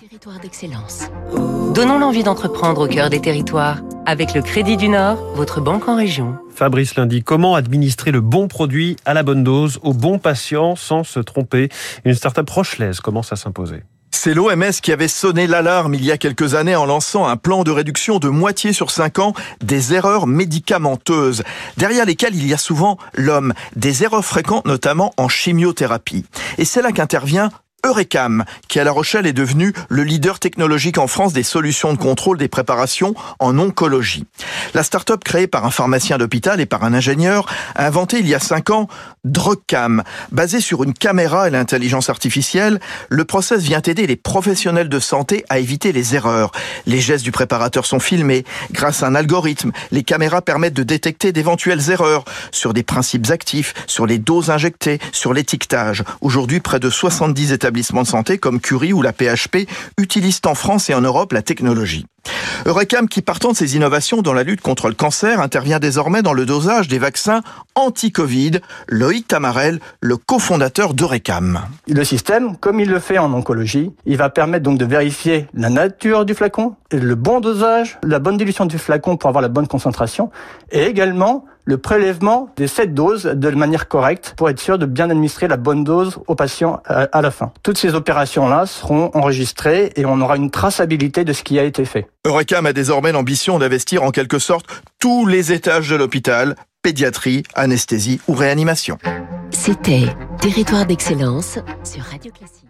Territoire d'excellence. Donnons l'envie d'entreprendre au cœur des territoires. Avec le Crédit du Nord, votre banque en région. Fabrice Lundi, comment administrer le bon produit à la bonne dose, au bon patient, sans se tromper? Une start-up rochelaise commence à s'imposer. C'est l'OMS qui avait sonné l'alarme il y a quelques années en lançant un plan de réduction de moitié sur 5 ans des erreurs médicamenteuses, derrière lesquelles il y a souvent l'homme, des erreurs fréquentes notamment en chimiothérapie. Et c'est là qu'intervient Eurecam, qui à La Rochelle est devenu le leader technologique en France des solutions de contrôle des préparations en oncologie. La start-up créée par un pharmacien d'hôpital et par un ingénieur a inventé il y a cinq ans DrugCam. Basé sur une caméra et l'intelligence artificielle, le process vient aider les professionnels de santé à éviter les erreurs. Les gestes du préparateur sont filmés. Grâce à un algorithme, les caméras permettent de détecter d'éventuelles erreurs sur des principes actifs, sur les doses injectées, sur l'étiquetage. Aujourd'hui, près de 70 établissements établissements de santé comme Curie ou la PHP utilisent en France et en Europe la technologie. Eurecam, qui partant de ses innovations dans la lutte contre le cancer, intervient désormais dans le dosage des vaccins anti-Covid. Loïc Tamarel, le cofondateur d'Eurecam. Le système, comme il le fait en oncologie, il va permettre donc de vérifier la nature du flacon, le bon dosage, la bonne dilution du flacon pour avoir la bonne concentration, et également le prélèvement des sept doses de manière correcte pour être sûr de bien administrer la bonne dose au patient à la fin. Toutes ces opérations-là seront enregistrées et on aura une traçabilité de ce qui a été fait. Eurecam a désormais l'ambition d'investir en quelque sorte tous les étages de l'hôpital, pédiatrie, anesthésie ou réanimation. C'était Territoire d'excellence sur Radio Classique.